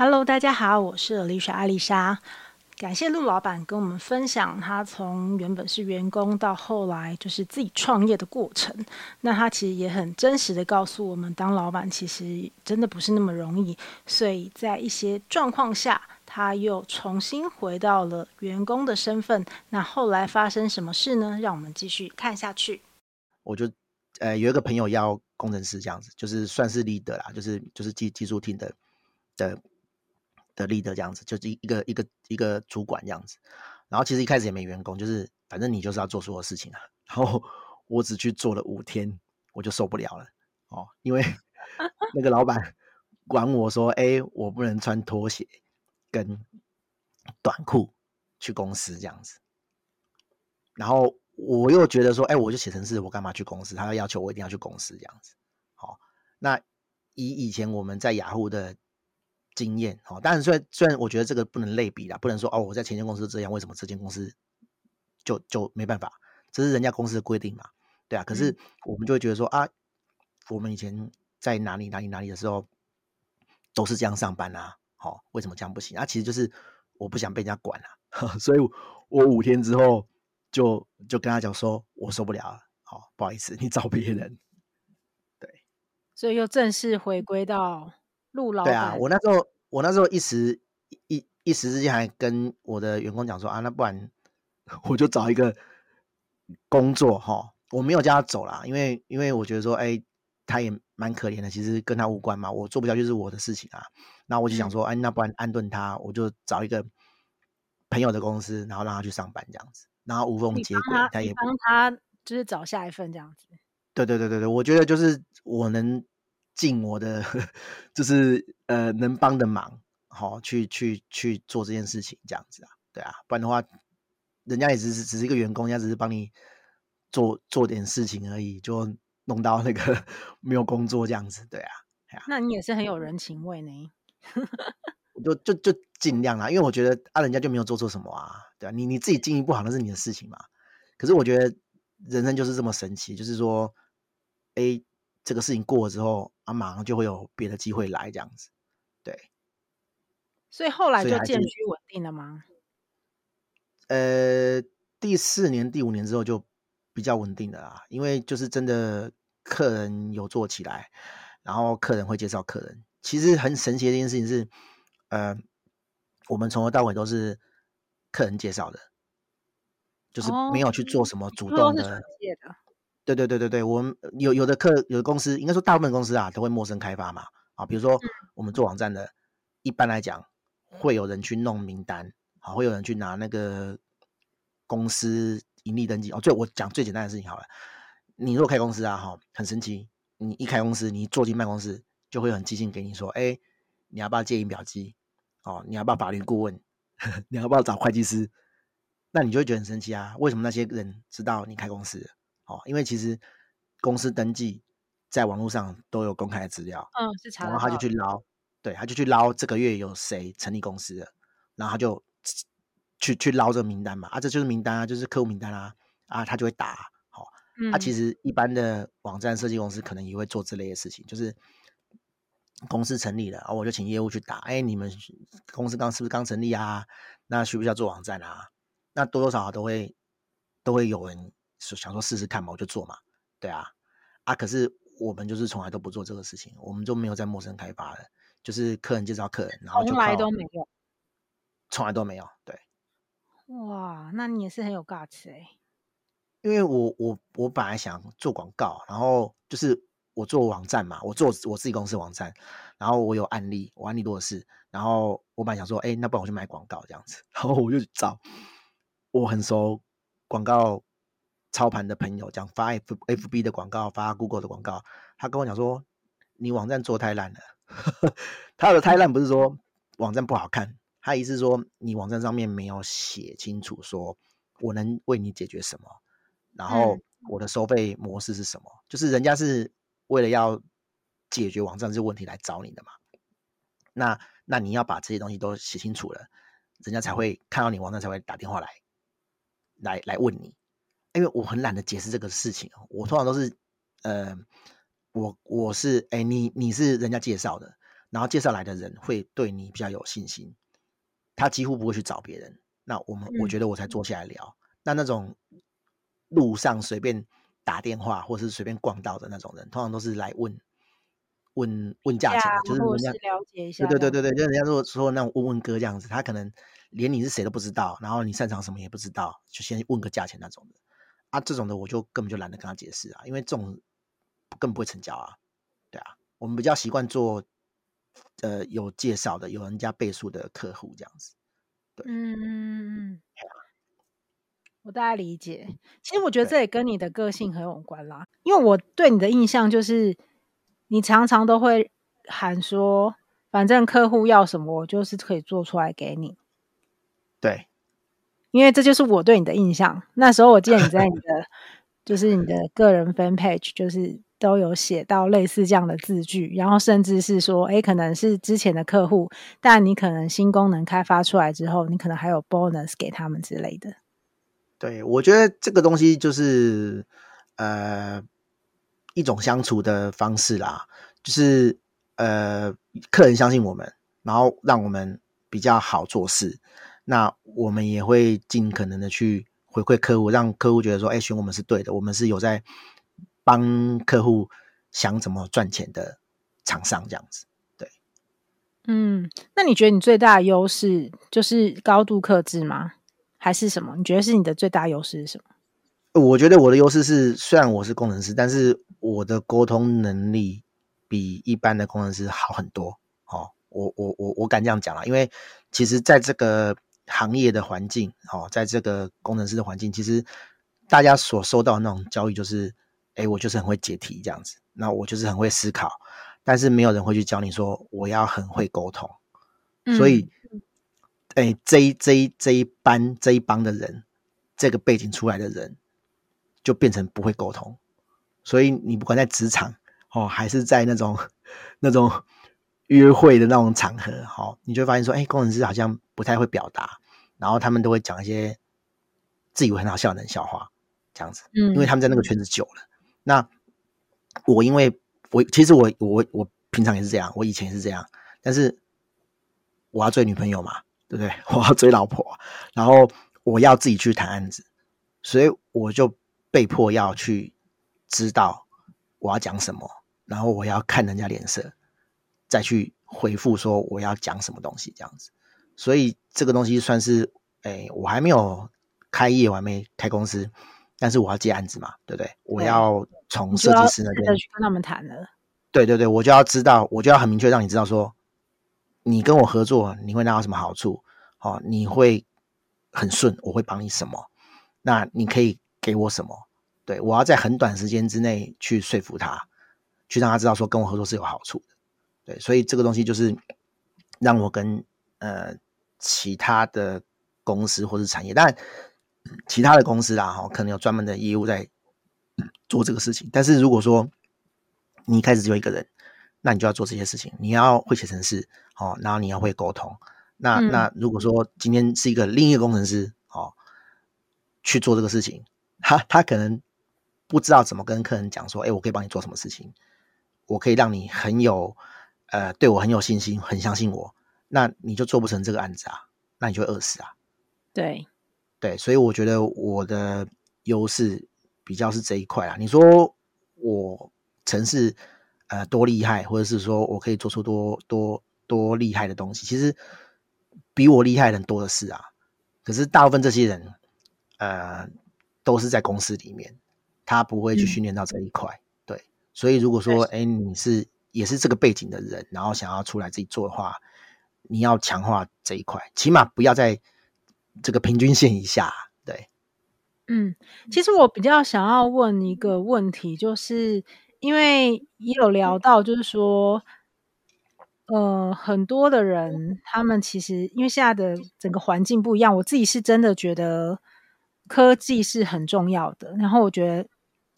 Hello，大家好，我是丽莎艾丽莎。感谢陆老板跟我们分享他从原本是员工到后来就是自己创业的过程。那他其实也很真实的告诉我们，当老板其实真的不是那么容易。所以在一些状况下，他又重新回到了员工的身份。那后来发生什么事呢？让我们继续看下去。我就呃有一个朋友要工程师这样子，就是算是 leader 啦，就是就是技技术厅的的。的 leader 这样子，就是一个一个一个主管这样子，然后其实一开始也没员工，就是反正你就是要做所有事情啊。然后我只去做了五天，我就受不了了哦，因为 那个老板管我说，哎，我不能穿拖鞋跟短裤去公司这样子。然后我又觉得说，哎，我就写成是，我干嘛去公司？他要要求我一定要去公司这样子。好、哦，那以以前我们在雅虎的。经验哦，当然虽然虽然我觉得这个不能类比啦，不能说哦，我在前间公司这样，为什么这间公司就就没办法？这是人家公司的规定嘛，对啊。可是我们就会觉得说啊，我们以前在哪里哪里哪里的时候都是这样上班啊，好、哦，为什么这样不行？啊，其实就是我不想被人家管啊，所以我五天之后就就跟他讲说，我受不了了，好、哦，不好意思，你找别人。对，所以又正式回归到。陆老板，对啊，我那时候我那时候一时一一时之间还跟我的员工讲说啊，那不然 我就找一个工作哈，我没有叫他走啦，因为因为我觉得说，哎，他也蛮可怜的，其实跟他无关嘛，我做不下去是我的事情啊。那我就想说，哎，那不然安顿他，我就找一个朋友的公司，然后让他去上班这样子，然后无缝接轨，他，他也帮他就是找下一份这样子。对对对对对，我觉得就是我能。尽我的就是呃能帮的忙，好、哦、去去去做这件事情，这样子啊，对啊，不然的话，人家也只是只是一个员工，人家只是帮你做做点事情而已，就弄到那个 没有工作这样子，对啊，对啊，那你也是很有人情味呢，就就就尽量啦，因为我觉得啊，人家就没有做错什么啊，对啊，你你自己经营不好那是你的事情嘛，可是我觉得人生就是这么神奇，就是说，哎。这个事情过了之后，啊，马上就会有别的机会来，这样子，对。所以后来就渐趋稳定了吗？呃，第四年、第五年之后就比较稳定的啦，因为就是真的客人有做起来，然后客人会介绍客人。其实很神奇的一件事情是，呃，我们从头到尾都是客人介绍的，就是没有去做什么主动的。哦对对对对对，我们有有的客有的公司，应该说大部分公司啊，都会陌生开发嘛。啊，比如说我们做网站的，一般来讲会有人去弄名单，啊，会有人去拿那个公司盈利登记。哦，最我讲最简单的事情好了，你如果开公司啊，哈，很神奇，你一开公司，你一坐进办公室，就会很激进给你说，哎，你要不要借印表机？哦，你要不要法律顾问？你要不要找会计师？那你就会觉得很神奇啊，为什么那些人知道你开公司？哦，因为其实公司登记在网络上都有公开的资料，嗯，是查，然后他就去捞，对，他就去捞这个月有谁成立公司的，然后他就去去捞这个名单嘛，啊，这就是名单啊，就是客户名单啊，啊，他就会打，好、哦，嗯，啊，其实一般的网站设计公司可能也会做这类的事情，就是公司成立了，啊，我就请业务去打，哎，你们公司刚是不是刚成立啊？那需不需要做网站啊？那多多少少都会都会有人。想说试试看嘛，我就做嘛，对啊，啊，可是我们就是从来都不做这个事情，我们就没有在陌生开发的，就是客人介绍客人，然后就从来都没有，从来都没有，对。哇，那你也是很有 guts 哎，因为我我我本来想做广告，然后就是我做网站嘛，我做我自己公司网站，然后我有案例，我案例多的是，然后我本来想说，哎，那不然我去买广告这样子，然后我就找我很熟广告。操盘的朋友讲发 F F B 的广告，发 Google 的广告，他跟我讲说，你网站做太烂了。他的太烂不是说网站不好看，他意思是说你网站上面没有写清楚，说我能为你解决什么，然后我的收费模式是什么，嗯、就是人家是为了要解决网站这个问题来找你的嘛。那那你要把这些东西都写清楚了，人家才会看到你网站才会打电话来，来来问你。因为我很懒得解释这个事情，我通常都是，呃，我我是，哎，你你是人家介绍的，然后介绍来的人会对你比较有信心，他几乎不会去找别人。那我们、嗯、我觉得我才坐下来聊。那那种路上随便打电话或是随便逛到的那种人，通常都是来问问问价钱，就是人家了解一下。对对对对对，就是人家说说那种问问哥这样子，他可能连你是谁都不知道，然后你擅长什么也不知道，就先问个价钱那种的。啊，这种的我就根本就懒得跟他解释啊，因为这种更不会成交啊。对啊，我们比较习惯做呃有介绍的、有人家背书的客户这样子。对，嗯嗯嗯，我大概理解。其实我觉得这也跟你的个性很有关啦，因为我对你的印象就是你常常都会喊说，反正客户要什么，我就是可以做出来给你。对。因为这就是我对你的印象。那时候我记得你在你的就是你的个人 fan page，就是都有写到类似这样的字句，然后甚至是说，哎，可能是之前的客户，但你可能新功能开发出来之后，你可能还有 bonus 给他们之类的。对，我觉得这个东西就是呃一种相处的方式啦，就是呃客人相信我们，然后让我们比较好做事。那我们也会尽可能的去回馈客户，让客户觉得说，哎，选我们是对的，我们是有在帮客户想怎么赚钱的厂商，这样子。对，嗯，那你觉得你最大的优势就是高度克制吗？还是什么？你觉得是你的最大优势是什么？我觉得我的优势是，虽然我是工程师，但是我的沟通能力比一般的工程师好很多。哦，我我我我敢这样讲了，因为其实在这个。行业的环境，哦，在这个工程师的环境，其实大家所受到的那种教育就是，哎，我就是很会解题这样子，那我就是很会思考，但是没有人会去教你说我要很会沟通，嗯、所以，哎，这一这一这一班这一帮的人，这个背景出来的人，就变成不会沟通，所以你不管在职场，哦，还是在那种 那种。约会的那种场合，好，你就会发现说，哎，工程师好像不太会表达，然后他们都会讲一些自以为很好笑的冷笑话，这样子，嗯，因为他们在那个圈子久了。那我因为我其实我我我平常也是这样，我以前也是这样，但是我要追女朋友嘛，对不对？我要追老婆，然后我要自己去谈案子，所以我就被迫要去知道我要讲什么，然后我要看人家脸色。再去回复说我要讲什么东西这样子，所以这个东西算是，哎，我还没有开业，我还没开公司，但是我要接案子嘛，对不对？我要从设计师那边去跟他们谈了。对对对，我就要知道，我就要很明确让你知道说，你跟我合作，你会拿到什么好处？哦，你会很顺，我会帮你什么？那你可以给我什么？对，我要在很短时间之内去说服他，去让他知道说跟我合作是有好处的。对，所以这个东西就是让我跟呃其他的公司或是产业，当然其他的公司啦，哈，可能有专门的业务在做这个事情。但是如果说你一开始只有一个人，那你就要做这些事情，你要会写程式，哦，然后你要会沟通。那那如果说今天是一个另一个工程师，哦，去做这个事情，他他可能不知道怎么跟客人讲说，哎，我可以帮你做什么事情，我可以让你很有。呃，对我很有信心，很相信我，那你就做不成这个案子啊，那你就会饿死啊。对，对，所以我觉得我的优势比较是这一块啊。你说我城市呃多厉害，或者是说我可以做出多多多厉害的东西，其实比我厉害的人多的是啊。可是大部分这些人，呃，都是在公司里面，他不会去训练到这一块。嗯、对，所以如果说，哎，你是。也是这个背景的人，然后想要出来自己做的话，你要强化这一块，起码不要在这个平均线以下。对，嗯，其实我比较想要问一个问题，就是因为也有聊到，就是说，呃，很多的人他们其实因为现在的整个环境不一样，我自己是真的觉得科技是很重要的，然后我觉得。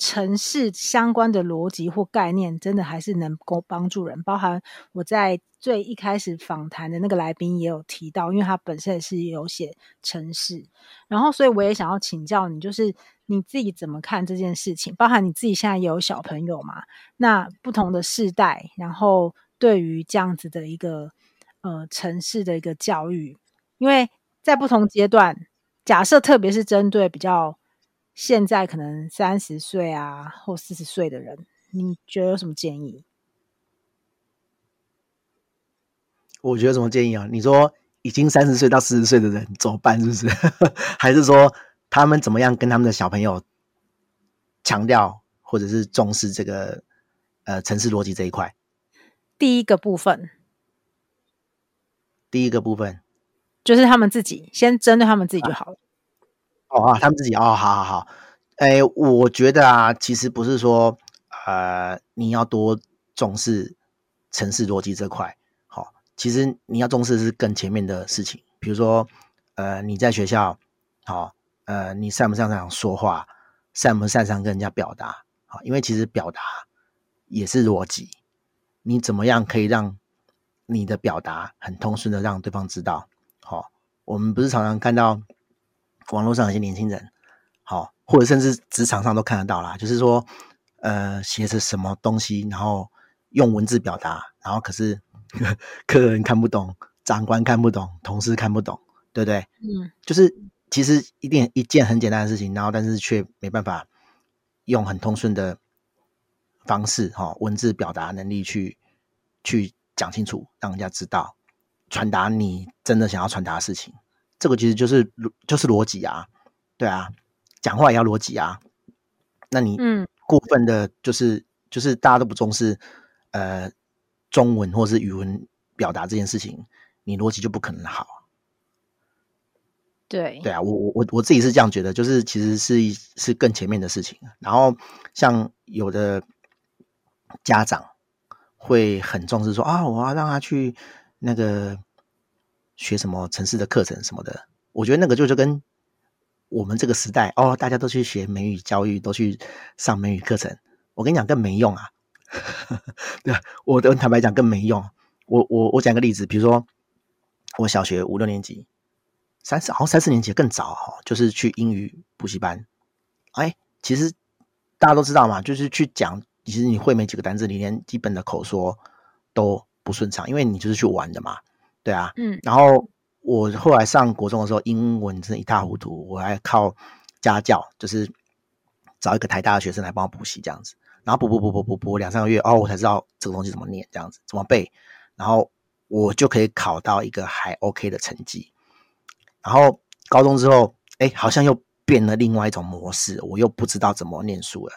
城市相关的逻辑或概念，真的还是能够帮助人。包含我在最一开始访谈的那个来宾也有提到，因为他本身也是有写城市，然后所以我也想要请教你，就是你自己怎么看这件事情？包含你自己现在也有小朋友嘛？那不同的世代，然后对于这样子的一个呃城市的一个教育，因为在不同阶段，假设特别是针对比较现在可能三十岁啊或四十岁的人，你觉得有什么建议？我觉得什么建议啊？你说已经三十岁到四十岁的人怎么办？是不是？还是说他们怎么样跟他们的小朋友强调或者是重视这个呃城市逻辑这一块？第一个部分，第一个部分就是他们自己先针对他们自己就好了。啊哦啊，他们自己哦，好好好。哎，我觉得啊，其实不是说呃你要多重视城市逻辑这块，好、哦，其实你要重视是更前面的事情，比如说呃你在学校，好、哦，呃你擅不擅长说话，擅不擅长跟人家表达，好、哦，因为其实表达也是逻辑。你怎么样可以让你的表达很通顺的让对方知道？好、哦，我们不是常常看到网络上有些年轻人，好、哦，或者甚至职场上都看得到啦，就是说，呃，写着什么东西，然后用文字表达，然后可是 客人看不懂，长官看不懂，同事看不懂，对不对？嗯，就是其实一点一件很简单的事情，然后但是却没办法用很通顺的。方式哈，文字表达能力去去讲清楚，让人家知道，传达你真的想要传达的事情。这个其实就是就是逻辑啊，对啊，讲话也要逻辑啊。那你嗯，过分的就是、嗯、就是大家都不重视呃中文或是语文表达这件事情，你逻辑就不可能好。对对啊，我我我我自己是这样觉得，就是其实是是更前面的事情。然后像有的。家长会很重视说啊，我要让他去那个学什么城市的课程什么的。我觉得那个就是跟我们这个时代哦，大家都去学美语教育，都去上美语课程。我跟你讲，更没用啊！对，我的坦白讲更没用。我我我讲个例子，比如说我小学五六年级，三四好像三四年级更早哈，就是去英语补习班。哎，其实大家都知道嘛，就是去讲。其实你会没几个单字，你连基本的口说都不顺畅，因为你就是去玩的嘛，对啊。嗯。然后我后来上国中的时候，英文真的一塌糊涂，我还靠家教，就是找一个台大的学生来帮我补习这样子。然后补补补补补补两三个月，哦，我才知道这个东西怎么念，这样子怎么背，然后我就可以考到一个还 OK 的成绩。然后高中之后，哎，好像又变了另外一种模式，我又不知道怎么念书了。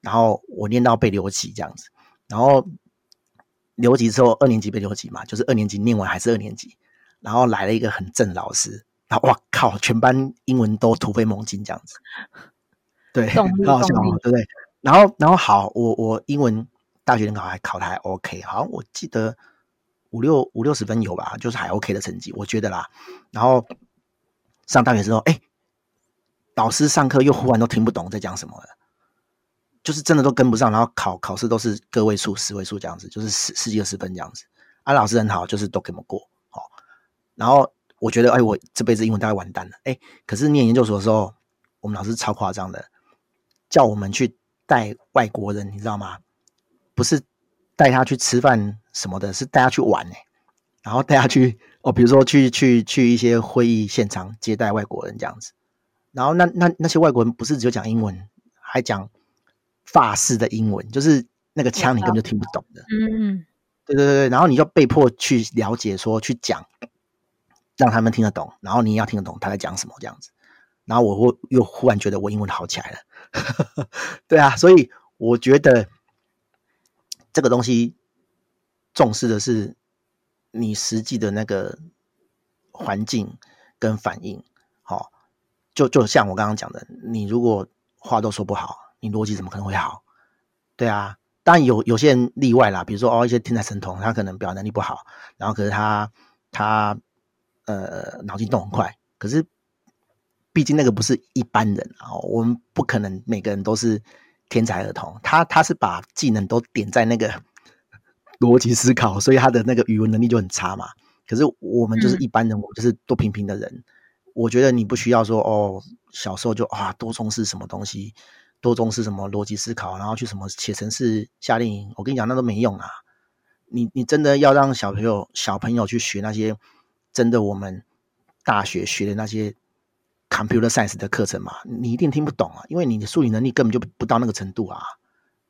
然后我念到被留级这样子，然后留级之后二年级被留级嘛，就是二年级念完还是二年级，然后来了一个很正老师，然后哇靠，全班英文都突飞猛进这样子，对，很好笑，对不对？然后然后好，我我英文大学联考还考的还 OK，好像我记得五六五六十分有吧，就是还 OK 的成绩，我觉得啦。然后上大学之后，哎，老师上课又忽然都听不懂在讲什么了。就是真的都跟不上，然后考考试都是个位数、十位数这样子，就是十十几二十分这样子。啊，老师很好，就是都给我们过，好。然后我觉得，哎，我这辈子英文大概完蛋了，哎。可是念研究所的时候，我们老师超夸张的，叫我们去带外国人，你知道吗？不是带他去吃饭什么的，是带他去玩哎。然后带他去哦，比如说去去去一些会议现场接待外国人这样子。然后那那那些外国人不是只有讲英文，还讲。法式的英文就是那个腔，你根本就听不懂的。嗯嗯，对对对，然后你就被迫去了解，说去讲，让他们听得懂，然后你也要听得懂他在讲什么这样子。然后我会又忽然觉得我英文好起来了。对啊，所以我觉得这个东西重视的是你实际的那个环境跟反应。好，就就像我刚刚讲的，你如果话都说不好。你逻辑怎么可能会好？对啊，当然有有些人例外啦，比如说哦，一些天才神童，他可能表达能力不好，然后可是他他呃脑筋动很快，可是毕竟那个不是一般人啊，我们不可能每个人都是天才儿童，他他是把技能都点在那个逻辑思考，所以他的那个语文能力就很差嘛。可是我们就是一般人，嗯、我就是多平平的人，我觉得你不需要说哦，小时候就啊多重视什么东西。多重视什么逻辑思考，然后去什么写程式夏令营，我跟你讲，那都没用啊。你你真的要让小朋友小朋友去学那些真的我们大学学的那些 computer science 的课程嘛？你一定听不懂啊，因为你的数理能力根本就不到那个程度啊。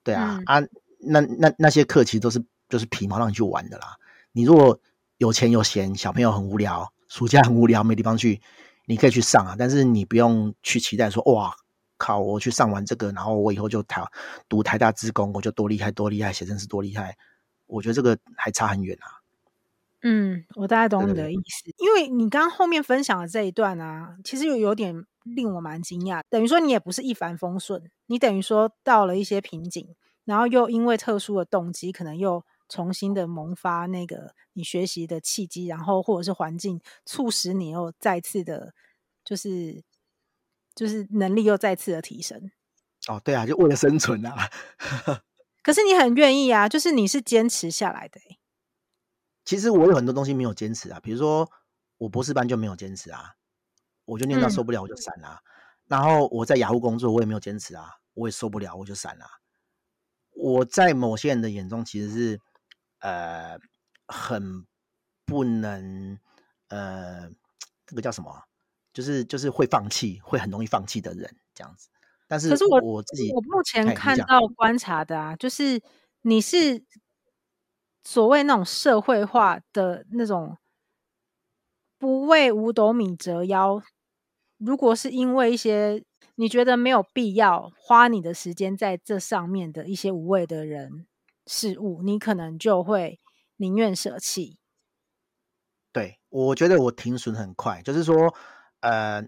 对啊，嗯、啊，那那那些课其实都是就是皮毛让你去玩的啦。你如果有钱有闲，小朋友很无聊，暑假很无聊没地方去，你可以去上啊。但是你不用去期待说哇靠，我去上完这个，然后我以后就台读台大资工，我就多厉害多厉害，写程式多厉害。我觉得这个还差很远啊。嗯，我大概懂你的意思，对对对，因为你刚刚后面分享的这一段啊，其实有有点令我蛮惊讶。等于说你也不是一帆风顺，你等于说到了一些瓶颈，然后又因为特殊的动机，可能又重新的萌发那个你学习的契机，然后或者是环境促使你又再次的，就是就是能力又再次的提升。哦，对啊，就为了生存啊。可是你很愿意啊，就是你是坚持下来的欸。其实我有很多东西没有坚持啊，比如说我博士班就没有坚持啊，我就念到受不了我就闪了。嗯。然后我在雅虎工作我也没有坚持啊，我也受不了我就闪了。我在某些人的眼中其实是呃很不能呃这个叫什么，就是就是会放弃，会很容易放弃的人这样子。但是可是我我自己我目前看到观察的啊，就是你是。所谓那种社会化的那种不为五斗米折腰，如果是因为一些你觉得没有必要花你的时间在这上面的一些无谓的人事物，你可能就会宁愿舍弃。对，我觉得我停损很快，就是说，呃，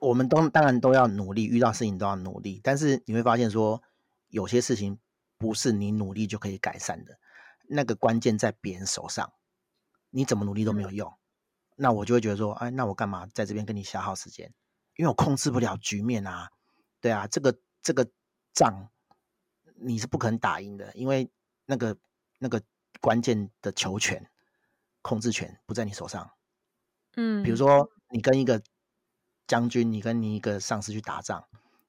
我们都当然都要努力，遇到事情都要努力，但是你会发现说，有些事情不是你努力就可以改善的。那个关键在别人手上，你怎么努力都没有用。嗯、那我就会觉得说，哎，那我干嘛在这边跟你消耗时间？因为我控制不了局面啊。对啊，这个这个仗你是不可能打赢的，因为那个那个关键的球权、控制权不在你手上。嗯，比如说你跟一个将军，你跟你一个上司去打仗，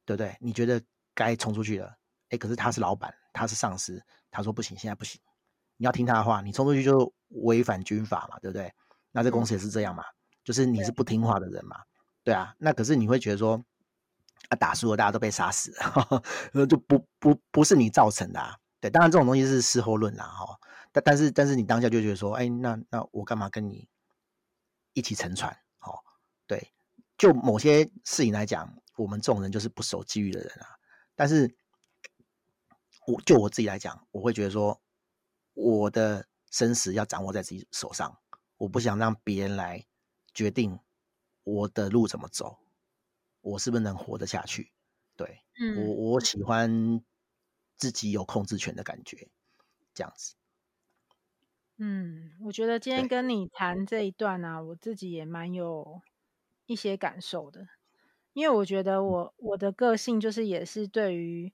对不对？你觉得该冲出去了，哎，可是他是老板，他是上司，他说不行，现在不行。你要听他的话，你冲出去就违反军法嘛，对不对？那这公司也是这样嘛，嗯、就是你是不听话的人嘛，对，啊。那可是你会觉得说，啊，打输了大家都被杀死，那 就不不不是你造成的啊。对，当然这种东西是事后论啦，哈。但但是但是你当下就觉得说，哎，那那我干嘛跟你一起沉船？哦，对，就某些事情来讲，我们这种人就是不守机遇的人啊。但是我就我自己来讲，我会觉得说。我的生死要掌握在自己手上，我不想让别人来决定我的路怎么走，我是不是能活得下去？对，嗯，我我喜欢自己有控制权的感觉，这样子。嗯，我觉得今天跟你谈这一段呢、啊，我自己也蛮有一些感受的，因为我觉得我我的个性就是也是对于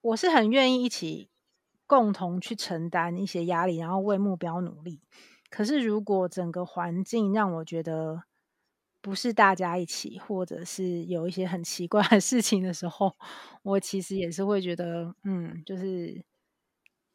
我是很愿意一起。共同去承担一些压力，然后为目标努力。可是，如果整个环境让我觉得不是大家一起，或者是有一些很奇怪的事情的时候，我其实也是会觉得，嗯，就是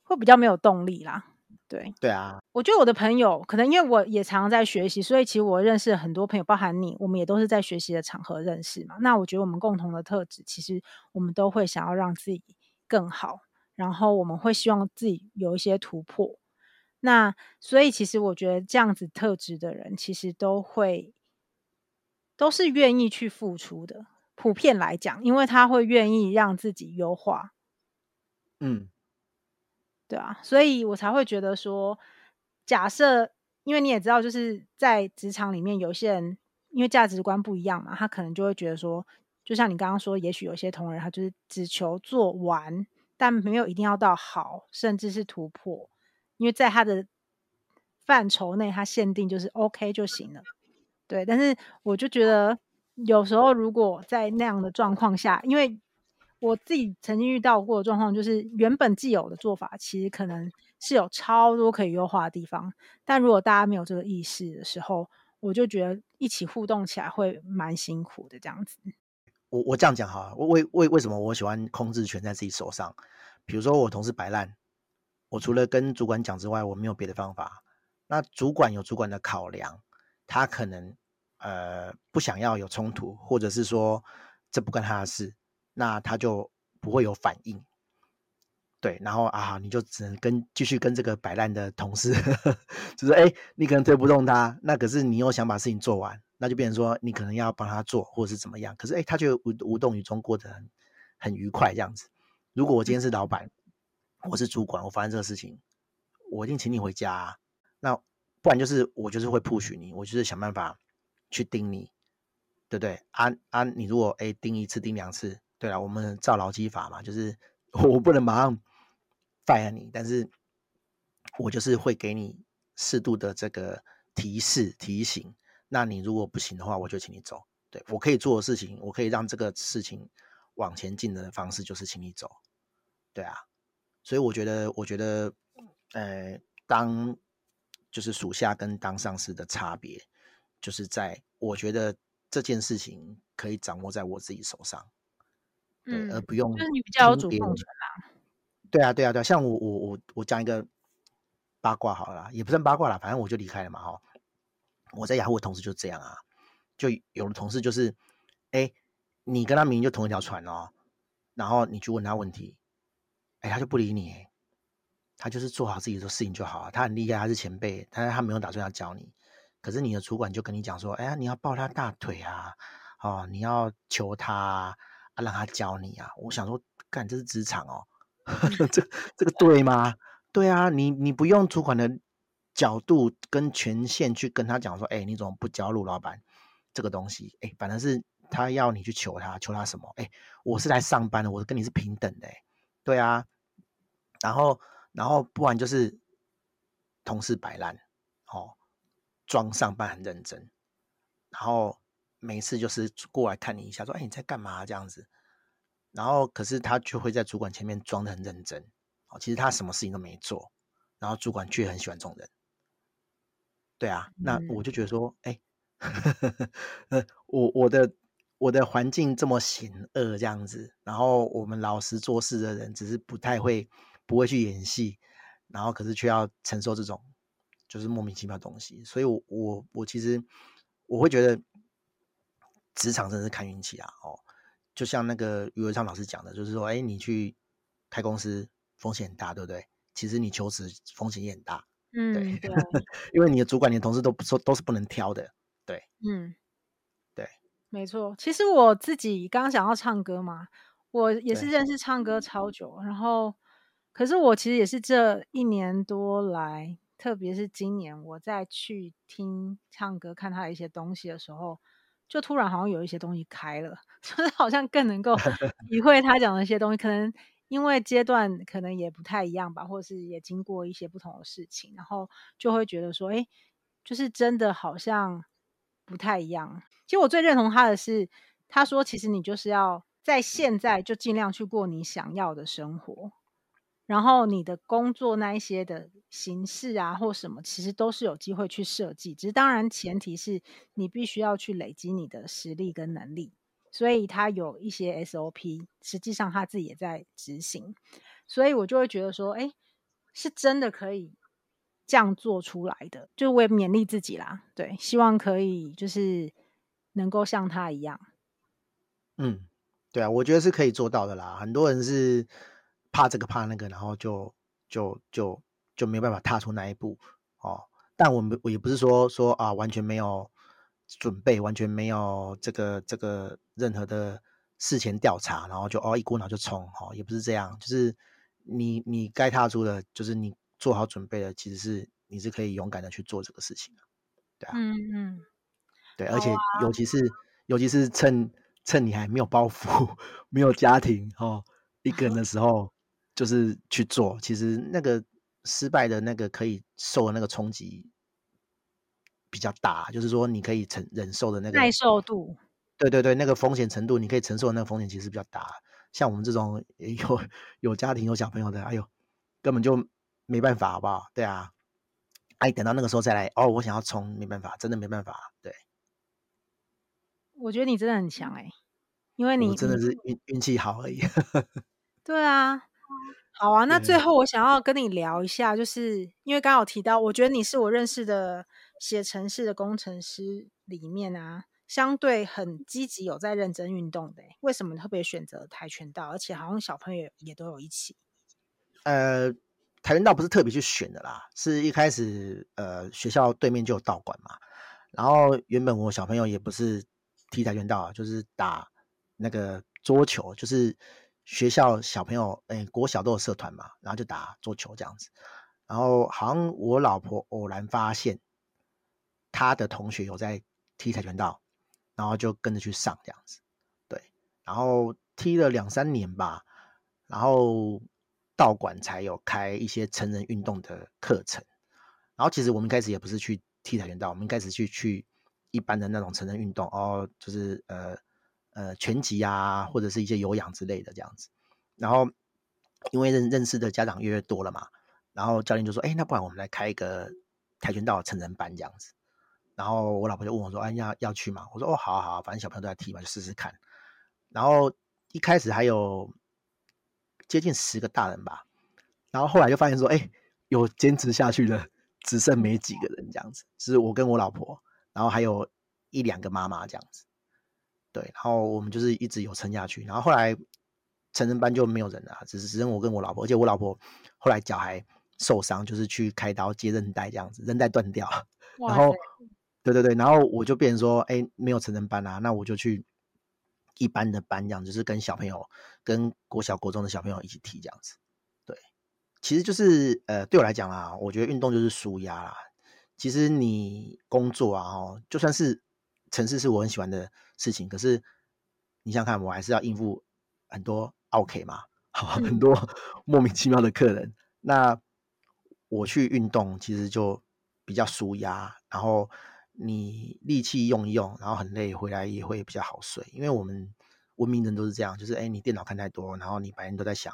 会比较没有动力啦。对，对啊。我觉得我的朋友，可能因为我也常常在学习，所以其实我认识很多朋友，包含你，我们也都是在学习的场合认识嘛。那我觉得我们共同的特质，其实我们都会想要让自己更好。然后我们会希望自己有一些突破，那所以其实我觉得这样子特质的人，其实都会都是愿意去付出的。普遍来讲，因为他会愿意让自己优化，嗯，对啊，所以我才会觉得说，假设因为你也知道，就是在职场里面，有些人因为价值观不一样嘛，他可能就会觉得说，就像你刚刚说，也许有些同仁他就是只求做完。但没有一定要到好，甚至是突破，因为在他的范畴内，他限定就是 OK 就行了。对，但是我就觉得有时候如果在那样的状况下，因为我自己曾经遇到过的状况，就是原本既有的做法，其实可能是有超多可以优化的地方。但如果大家没有这个意识的时候，我就觉得一起互动起来会蛮辛苦的，这样子。我我这样讲哈，为为为什么我喜欢控制权在自己手上？比如说我同事摆烂，我除了跟主管讲之外，我没有别的方法。那主管有主管的考量，他可能呃不想要有冲突，或者是说这不关他的事，那他就不会有反应。对，然后啊，你就只能跟继续跟这个摆烂的同事，就是哎，你可能推不动他，那可是你又想把事情做完，那就变成说你可能要帮他做，或者是怎么样。可是哎，他就无无动于衷，过得很很愉快这样子。如果我今天是老板，我是主管，我发现这个事情，我一定请你回家啊。那不然就是我就是会 push 你，我就是想办法去盯你，对不对？啊啊，你如果哎盯一次盯两次，对了，我们照劳基法嘛，就是 我不能马上。fire 你，但是我就是会给你适度的这个提示提醒。那你如果不行的话，我就请你走。对，我可以做的事情，我可以让这个事情往前进的方式就是请你走。对啊，所以我觉得，我觉得，呃，当就是属下跟当上司的差别，就是在我觉得这件事情可以掌握在我自己手上，嗯、而不用就是你比较有主动权啦。对啊，对啊，对啊，像我我我我讲一个八卦好了，也不算八卦啦，反正我就离开了嘛，哈。我在雅虎的同事就这样啊，就有的同事就是，哎，你跟他明明就同一条船哦，然后你去问他问题，哎，他就不理你，他就是做好自己的事情就好，他很厉害，他是前辈，但是他没有打算要教你。可是你的主管就跟你讲说，哎呀，你要抱他大腿啊，哦，你要求他啊，让他教你啊。我想说，干，这是职场哦。这这个对吗？对啊，你你不用主管的角度跟权限去跟他讲说，哎，你怎么不教陆老板这个东西？哎，反正是他要你去求他，求他什么？哎，我是来上班的，我跟你是平等的，对啊。然后然后不然就是同事摆烂，哦，装上班很认真，然后每次就是过来看你一下，说，哎，你在干嘛？这样子。然后，可是他就会在主管前面装的很认真，哦，其实他什么事情都没做，然后主管却很喜欢这种人。对啊，那我就觉得说，哎，呃，我我的我的环境这么险恶这样子，然后我们老实做事的人只是不太会，不会去演戏，然后可是却要承受这种就是莫名其妙的东西，所以我我我其实我会觉得职场真的是看运气啊，哦。就像那个余文昌老师讲的，就是说，哎，你去开公司风险很大，对不对？其实你求职风险也很大，嗯，对，对 因为你的主管、你的同事都不说，都是不能挑的，对，嗯，对，没错。其实我自己刚刚想要唱歌嘛，我也是认识唱歌超久，然后，可是我其实也是这一年多来，特别是今年，我在去听唱歌、看他的一些东西的时候。就突然好像有一些东西开了，就是好像更能够体会他讲的一些东西。可能因为阶段可能也不太一样吧，或者是也经过一些不同的事情，然后就会觉得说，哎，就是真的好像不太一样。其实我最认同他的是，他说其实你就是要在现在就尽量去过你想要的生活。然后你的工作那一些的形式啊，或什么，其实都是有机会去设计。只是当然前提是你必须要去累积你的实力跟能力。所以他有一些 SOP，实际上他自己也在执行。所以我就会觉得说，哎，是真的可以这样做出来的。就我也勉励自己啦，对，希望可以就是能够像他一样。嗯，对啊，我觉得是可以做到的啦。很多人是。怕这个怕那个，然后就就就就没有办法踏出那一步哦。但我们我也不是说说啊，完全没有准备，完全没有这个这个任何的事前调查，然后就哦一股脑就冲哦，也不是这样。就是你你该踏出的，就是你做好准备的，其实是你是可以勇敢的去做这个事情的，对啊，嗯嗯，对，而且尤其是尤其是趁趁你还没有包袱、没有家庭哦，一个人的时候。就是去做，其实那个失败的那个可以受的那个冲击比较大，就是说你可以承忍受的那个耐受度，对对对，那个风险程度你可以承受的那个风险其实比较大。像我们这种有有家庭有小朋友的，哎呦，根本就没办法，好不好？对啊，哎，等到那个时候再来，哦，我想要冲，没办法，真的没办法。对，我觉得你真的很强哎、欸，因为你真的是运运气好而已。对啊。好啊，那最后我想要跟你聊一下，就是因为刚刚有提到，我觉得你是我认识的写程式的工程师里面啊，相对很积极有在认真运动的。为什么特别选择跆拳道？而且好像小朋友也都有一起。呃，跆拳道不是特别去选的啦，是一开始呃学校对面就有道馆嘛，然后原本我小朋友也不是踢跆拳道，就是打那个桌球，就是。学校小朋友，哎、国小都有社团嘛，然后就打桌球这样子。然后好像我老婆偶然发现，她的同学有在踢跆拳道，然后就跟着去上这样子。对，然后踢了两三年吧，然后道馆才有开一些成人运动的课程。然后其实我们一开始也不是去踢跆拳道，我们一开始去去一般的那种成人运动哦，就是呃。呃，拳击啊，或者是一些有氧之类的这样子，然后因为认认识的家长越来越多了嘛，然后教练就说：“哎，那不然我们来开一个跆拳道成人班这样子。”然后我老婆就问我说：“哎，要要去吗？”我说：“哦，好好，反正小朋友都在踢嘛，就试试看。”然后一开始还有接近十个大人吧，然后后来就发现说：“哎，有坚持下去的只剩没几个人这样子，是我跟我老婆，然后还有一两个妈妈这样子。”对，然后我们就是一直有撑下去，然后后来成人班就没有人了，只是只剩我跟我老婆，而且我老婆后来脚还受伤，就是去开刀接韧带这样子，韧带断掉，然后对对对，然后我就变成说，哎，没有成人班啊，那我就去一般的班这样，就是跟小朋友，跟国小国中的小朋友一起踢这样子。对，其实就是呃，对我来讲啦，我觉得运动就是舒压啦。其实你工作啊，哦，就算是。城市是我很喜欢的事情，可是你想想看，我还是要应付很多 OK 嘛，好、嗯、很多 莫名其妙的客人。那我去运动，其实就比较舒压，然后你力气用一用，然后很累，回来也会比较好睡。因为我们文明人都是这样，就是哎，你电脑看太多，然后你白天都在想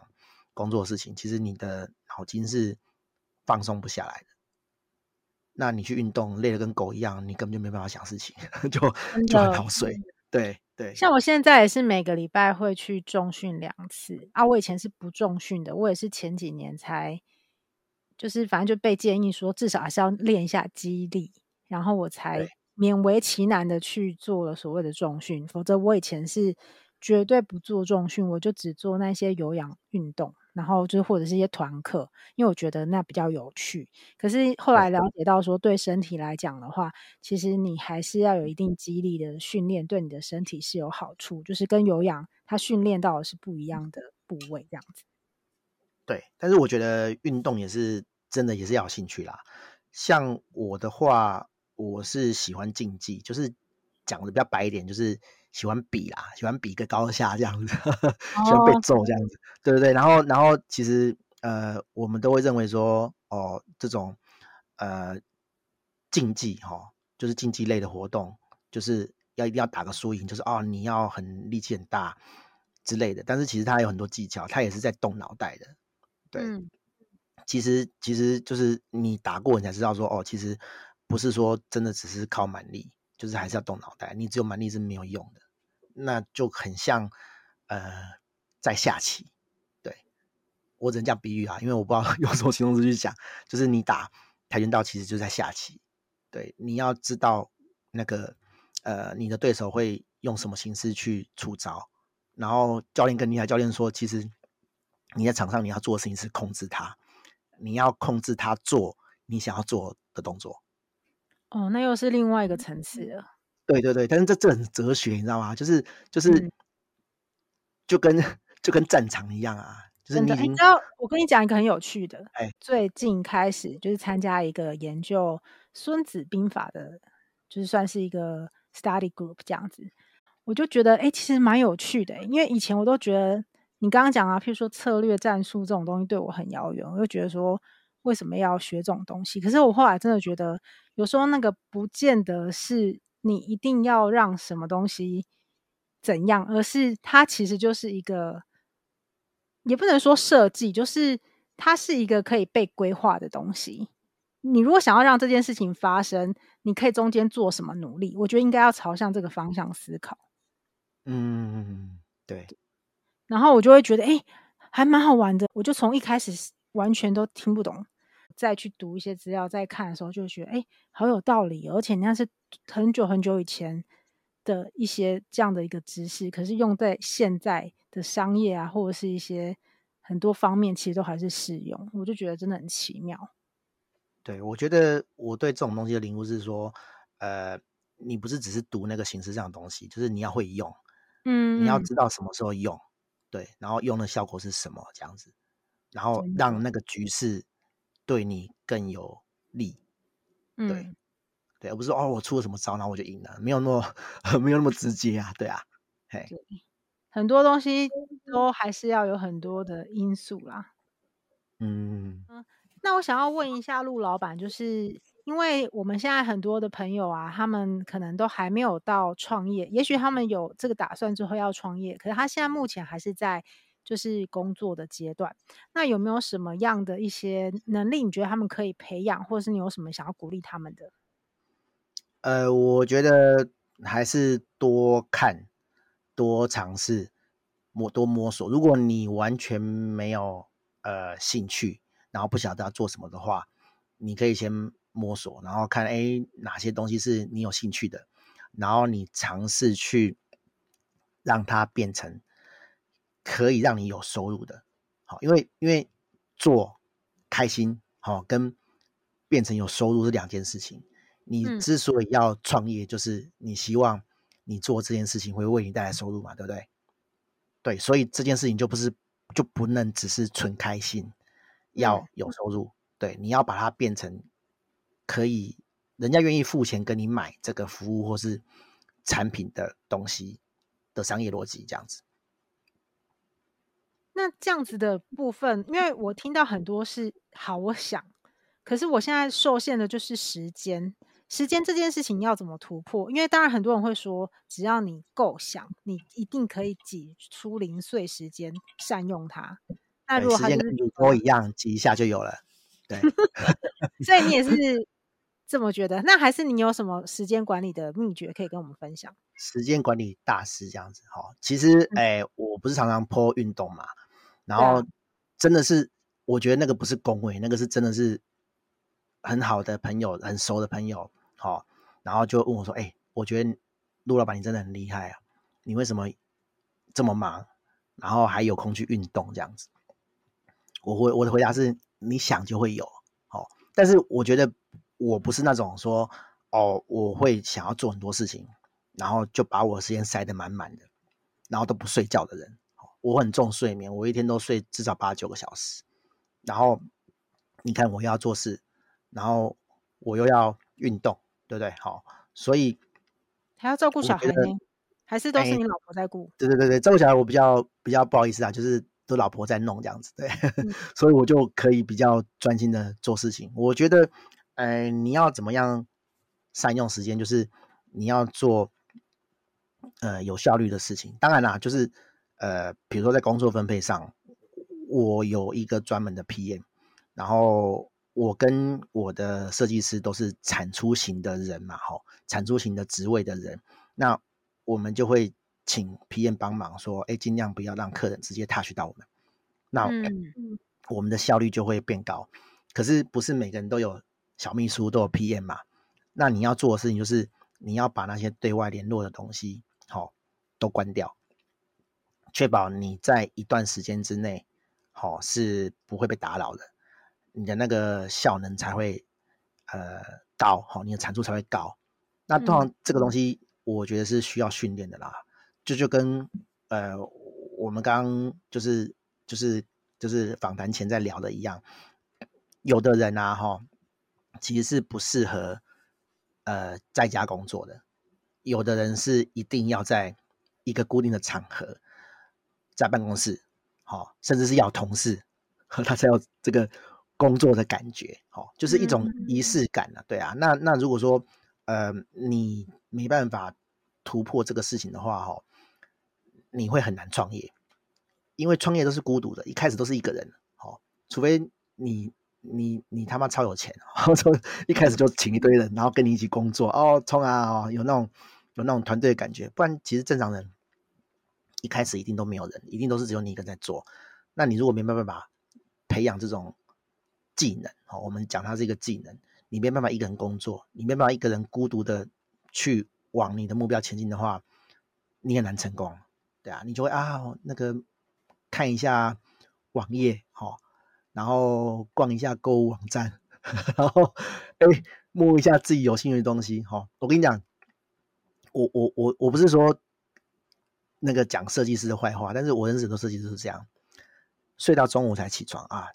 工作的事情，其实你的脑筋是放松不下来的。那你去运动累得跟狗一样，你根本就没办法想事情，就就很好睡。对对，像我现在也是每个礼拜会去重训两次啊。我以前是不重训的，我也是前几年才，就是反正就被建议说至少还是要练一下肌力，然后我才勉为其难的去做了所谓的重训。否则我以前是绝对不做重训，我就只做那些有氧运动。然后就是或者是一些团课，因为我觉得那比较有趣。可是后来了解到说，对身体来讲的话，其实你还是要有一定肌力的训练，对你的身体是有好处。就是跟有氧，它训练到的是不一样的部位，这样子。对，但是我觉得运动也是真的，也是要有兴趣啦。像我的话，我是喜欢竞技，就是讲的比较白一点，就是。喜欢比啦，喜欢比个高下这样子，喜欢被揍这样子，哦、对对对。然后，然后其实呃，我们都会认为说，哦，这种呃竞技哈、哦，就是竞技类的活动，就是要一定要打个输赢，就是哦，你要很力气很大之类的。但是其实它有很多技巧，它也是在动脑袋的。对，嗯、其实其实就是你打过，你才知道说，哦，其实不是说真的只是靠蛮力。就是还是要动脑袋，你只有蛮力是没有用的，那就很像呃在下棋。对，我只能这样比喻啊，因为我不知道 用什么形容词去讲，就是你打跆拳道其实就在下棋。对，你要知道那个呃你的对手会用什么形式去出招，然后教练跟你，教练说，其实你在场上你要做的事情是控制他，你要控制他做你想要做的动作。哦，那又是另外一个层次了。对对对，但是这这很哲学，你知道吗？就是就是，嗯、就跟就跟战场一样啊。就是你，你知道，我跟你讲一个很有趣的。哎，最近开始就是参加一个研究《孙子兵法》的，就是算是一个 study group 这样子。我就觉得，哎，其实蛮有趣的。因为以前我都觉得，你刚刚讲啊，譬如说策略战术这种东西对我很遥远，我就觉得说。为什么要学这种东西？可是我后来真的觉得，有时候那个不见得是你一定要让什么东西怎样，而是它其实就是一个，也不能说设计，就是它是一个可以被规划的东西。你如果想要让这件事情发生，你可以中间做什么努力？我觉得应该要朝向这个方向思考。嗯，对。然后我就会觉得，哎。还蛮好玩的。我就从一开始完全都听不懂，再去读一些资料，再看的时候就觉得，哎，好有道理哦。而且那是很久很久以前的一些这样的一个知识，可是用在现在的商业啊，或者是一些很多方面，其实都还是适用。我就觉得真的很奇妙。对，我觉得我对这种东西的领悟是说，呃，你不是只是读那个形式上的东西，就是你要会用，嗯，你要知道什么时候用，对，然后用的效果是什么这样子，然后让那个局势对你更有利，对，嗯、对，而不是哦，我出了什么招，然后我就赢了，没有那么 没有那么直接啊，对啊，嘿，很多东西都还是要有很多的因素啦，嗯。嗯那我想要问一下陆老板，就是因为我们现在很多的朋友啊，他们可能都还没有到创业，也许他们有这个打算之后要创业，可是他现在目前还是在就是工作的阶段。那有没有什么样的一些能力，你觉得他们可以培养，或者是你有什么想要鼓励他们的？呃，我觉得还是多看、多尝试、摸多摸索。如果你完全没有呃兴趣，然后不晓得要做什么的话，你可以先摸索，然后看哎哪些东西是你有兴趣的，然后你尝试去让它变成可以让你有收入的。好，因为因为做开心好跟变成有收入是两件事情。你之所以要创业，就是你希望你做这件事情会为你带来收入嘛，对不对？对，所以这件事情就不是就不能只是纯开心。要有收入，对，你要把它变成可以人家愿意付钱跟你买这个服务或是产品的东西的商业逻辑，这样子。那这样子的部分，因为我听到很多是好，我想，可是我现在受限的就是时间，时间这件事情要怎么突破？因为当然很多人会说，只要你够想，你一定可以挤出零碎时间，善用它。那如果还是跟主播一样，挤一下就有了。对，所以你也是这么觉得？那还是你有什么时间管理的秘诀可以跟我们分享？时间管理大师这样子哈，其实哎、欸，我不是常常 po 运动嘛，然后真的是，我觉得那个不是恭维，那个是真的是很好的朋友，很熟的朋友，好，然后就问我说：“哎、欸，我觉得陆老板你真的很厉害啊，你为什么这么忙，然后还有空去运动这样子？”我回我的回答是，你想就会有，好，但是我觉得我不是那种说，哦，我会想要做很多事情，然后就把我的时间塞得满满的，然后都不睡觉的人。我很重睡眠，我一天都睡至少八九个小时。然后你看我要做事，然后我又要运动，对不对？好，所以还要照顾小孩呢，还是都是你老婆在顾？对对对对，照顾小孩我比较比较不好意思啊，就是。都老婆在弄这样子，对，嗯、所以我就可以比较专心的做事情。我觉得，呃，你要怎么样善用时间，就是你要做呃有效率的事情。当然啦，就是呃，比如说在工作分配上，我有一个专门的 PM，然后我跟我的设计师都是产出型的人嘛，吼，产出型的职位的人，那我们就会。请 PM 帮忙说，哎，尽量不要让客人直接 touch 到我们，那、嗯、我们的效率就会变高。可是不是每个人都有小秘书，都有 PM 嘛？那你要做的事情就是，你要把那些对外联络的东西，好、哦，都关掉，确保你在一段时间之内，好、哦、是不会被打扰的，你的那个效能才会呃高，好、哦，你的产出才会高。那通常这个东西，我觉得是需要训练的啦。嗯就就跟呃，我们刚刚就是就是就是访谈前在聊的一样，有的人啊哈，其实是不适合呃在家工作的，有的人是一定要在一个固定的场合，在办公室，好，甚至是要同事和他才有这个工作的感觉，好，就是一种仪式感啊，对啊，那那如果说呃你没办法突破这个事情的话，哈。你会很难创业，因为创业都是孤独的，一开始都是一个人，好，除非你你你他妈超有钱，从一开始就请一堆人，然后跟你一起工作，哦，冲啊，哦，有那种有那种团队的感觉，不然其实正常人一开始一定都没有人，一定都是只有你一个人在做，那你如果没办法培养这种技能，哦，我们讲它是一个技能，你没办法一个人工作，你没办法一个人孤独的去往你的目标前进的话，你很难成功，对啊，你就会啊那个看一下网页，哦，然后逛一下购物网站，然后哎摸一下自己有兴趣的东西，哦，我跟你讲，我我我我不是说那个讲设计师的坏话，但是我认识的设计师是这样，睡到中午才起床啊，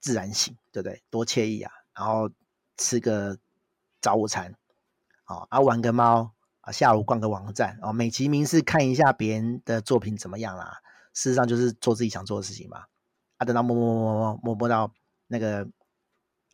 自然醒，对不对？多惬意啊！然后吃个早午餐，啊，啊玩个猫啊，下午逛个网站，哦，美其名是看一下别人的作品怎么样啦，事实上就是做自己想做的事情嘛。啊，等到摸摸摸摸摸摸到那个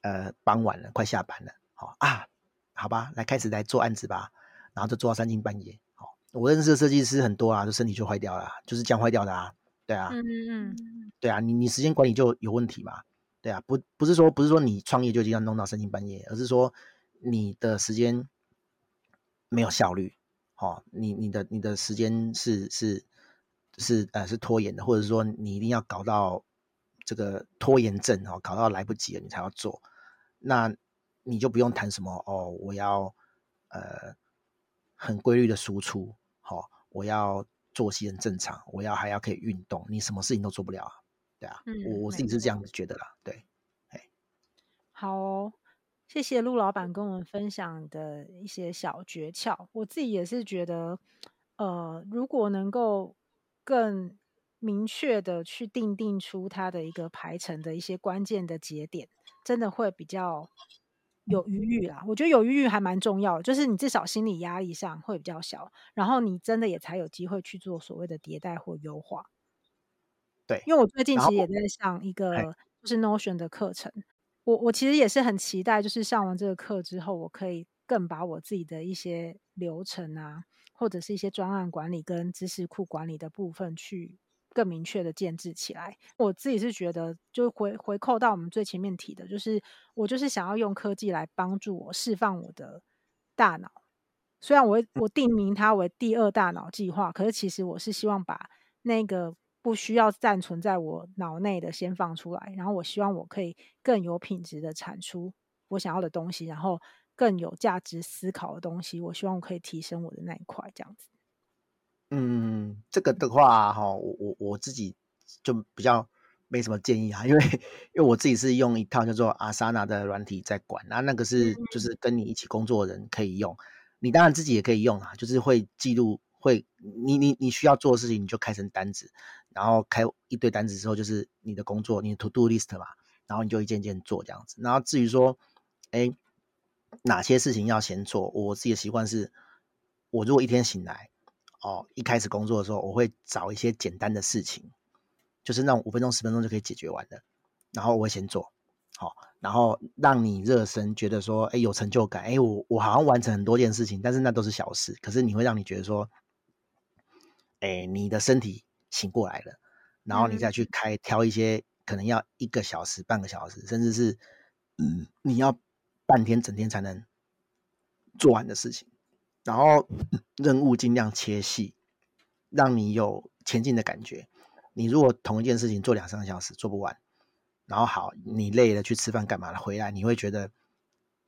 呃傍晚了，快下班了，好啊，好吧，来开始来做案子吧，然后就做到三更半夜。好，我认识的设计师很多啊，就身体就坏掉了，就是这样坏掉的啊。对啊，嗯嗯嗯，对啊，你你时间管理就有问题嘛？对啊，不不是说不是说你创业就一定要弄到三更半夜，而是说你的时间没有效率，哦，你你的你的时间是是是呃是拖延的，或者说你一定要搞到这个拖延症哦，搞到来不及了你才要做，那你就不用谈什么哦，我要呃很规律的输出，好、哦，我要。作息很正常，我要还要可以运动，你什么事情都做不了啊，对啊，嗯、我我自己是这样。子觉得啦，对，好哦，谢谢陆老板跟我们分享的一些小诀窍，我自己也是觉得，呃，如果能够更明确的去定定出它的一个排程的一些关键的节点，真的会比较。有余裕啦，我觉得有余裕还蛮重要的，就是你至少心理压力上会比较小，然后你真的也才有机会去做所谓的迭代或优化。对，因为我最近其实也在上一个就是 Notion 的课程，我我其实也是很期待，就是上完这个课之后，我可以更把我自己的一些流程啊，或者是一些专案管理跟知识库管理的部分去。更明确的建制起来，我自己是觉得，就回回扣到我们最前面提的，就是我就是想要用科技来帮助我释放我的大脑。虽然我我定名它为第二大脑计划，可是其实我是希望把那个不需要暂存在我脑内的先放出来，然后我希望我可以更有品质的产出我想要的东西，然后更有价值思考的东西，我希望我可以提升我的那一块，这样子。嗯，这个的话哈，我我我自己就比较没什么建议啊，因为因为我自己是用一套叫做 Asana 的软体在管，那那个是就是跟你一起工作的人可以用，你当然自己也可以用啊，就是会记录，会你你你需要做的事情你就开成单子，然后开一堆单子之后就是你的工作，你的 To Do List 嘛，然后你就一件件做这样子，然后至于说，哎，哪些事情要先做，我自己的习惯是，我如果一天醒来。哦，一开始工作的时候，我会找一些简单的事情，就是那种五分钟、十分钟就可以解决完的，然后我会先做，好、哦，然后让你热身，觉得说，哎，有成就感，哎，我我好像完成很多件事情，但是那都是小事，可是你会让你觉得说，哎，你的身体醒过来了，然后你再去开挑一些可能要一个小时、半个小时，甚至是嗯，你要半天、整天才能做完的事情。然后任务尽量切细，让你有前进的感觉。你如果同一件事情做两三个小时做不完，然后好，你累了去吃饭干嘛了？回来你会觉得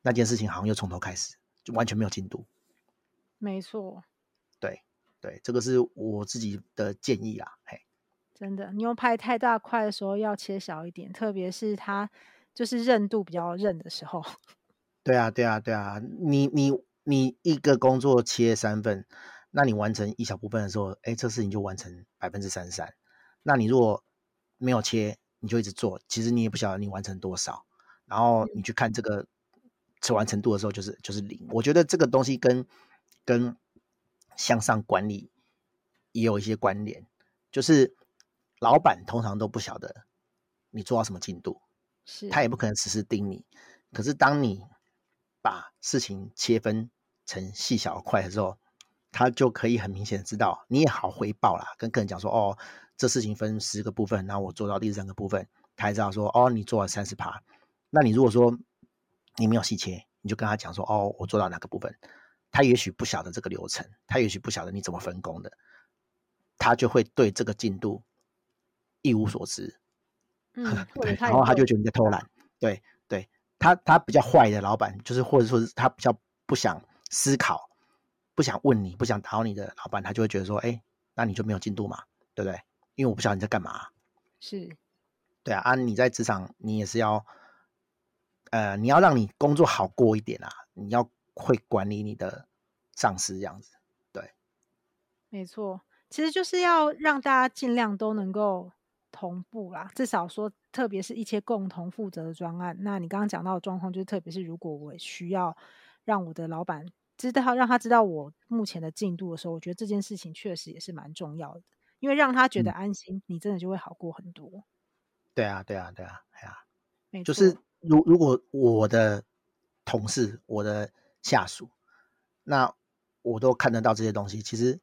那件事情好像又从头开始，就完全没有进度。没错，对对，这个是我自己的建议啦。嘿，真的，牛排太大块的时候要切小一点，特别是它就是韧度比较韧的时候。对啊，对啊，对啊，你你。你一个工作切三份，那你完成一小部分的时候，哎，这事情就完成百分之三十三。那你如果没有切，你就一直做，其实你也不晓得你完成多少。然后你去看这个吃完成度的时候，就是就是零。我觉得这个东西跟跟向上管理也有一些关联，就是老板通常都不晓得你做到什么进度，是他也不可能时时盯你。可是当你把事情切分。成细小块的时候，他就可以很明显的知道，你也好回报啦。跟客人讲说，哦，这事情分十个部分，然后我做到第三个部分，他还知道说，哦，你做了三十趴。那你如果说你没有细切，你就跟他讲说，哦，我做到哪个部分，他也许不晓得这个流程，他也许不晓得你怎么分工的，他就会对这个进度一无所知，嗯，对，然后他就觉得你在偷懒，对对，他他比较坏的老板，就是或者说是他比较不想思考，不想问你，不想打扰你的老板，他就会觉得说，哎，那你就没有进度嘛，对不对？因为我不晓得你在干嘛。是，对啊，啊，你在职场你也是要，呃，你要让你工作好过一点啊，你要会管理你的上司这样子，对，没错。其实就是要让大家尽量都能够同步啦，至少说，特别是一些共同负责的专案。那你刚刚讲到的状况，就是特别是如果我需要让我的老板知道，让他知道我目前的进度的时候，我觉得这件事情确实也是蛮重要的，因为让他觉得安心，嗯、你真的就会好过很多。对啊，对啊，对啊，对啊。就是如如果我的同事、我的下属，那我都看得到这些东西，其实。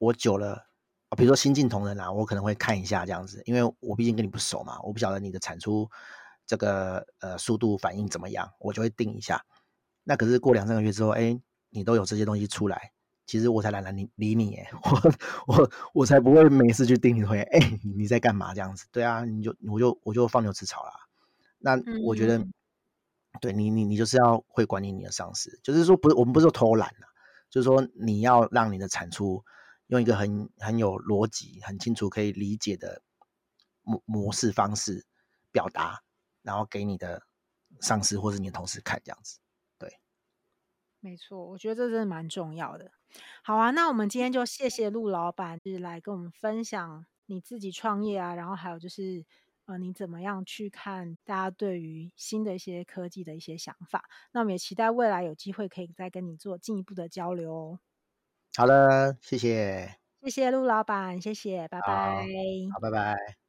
我久了，比如说新进同仁啊，我可能会看一下这样子，因为我毕竟跟你不熟嘛，我不晓得你的产出这个呃速度反应怎么样，我就会定一下。那可是过两三个月之后，哎，你都有这些东西出来，其实我才懒得理理你，哎，我我我才不会没事去盯你会，哎，你在干嘛这样子？对啊，你就我就我就放牛吃草啦。那我觉得，嗯、对你你你就是要会管理你的上司，就是说不是我们不是说偷懒了，就是说你要让你的产出。用一个很很有逻辑、很清楚可以理解的模模式方式表达，然后给你的上司或是你的同事看，这样子。对，没错，我觉得这真的蛮重要的。好啊，那我们今天就谢谢陆老板，就是来跟我们分享你自己创业啊，然后还有就是呃，你怎么样去看大家对于新的一些科技的一些想法。那我们也期待未来有机会可以再跟你做进一步的交流哦。好了，谢谢，谢谢陆老板，谢谢，拜拜，好，好，拜拜。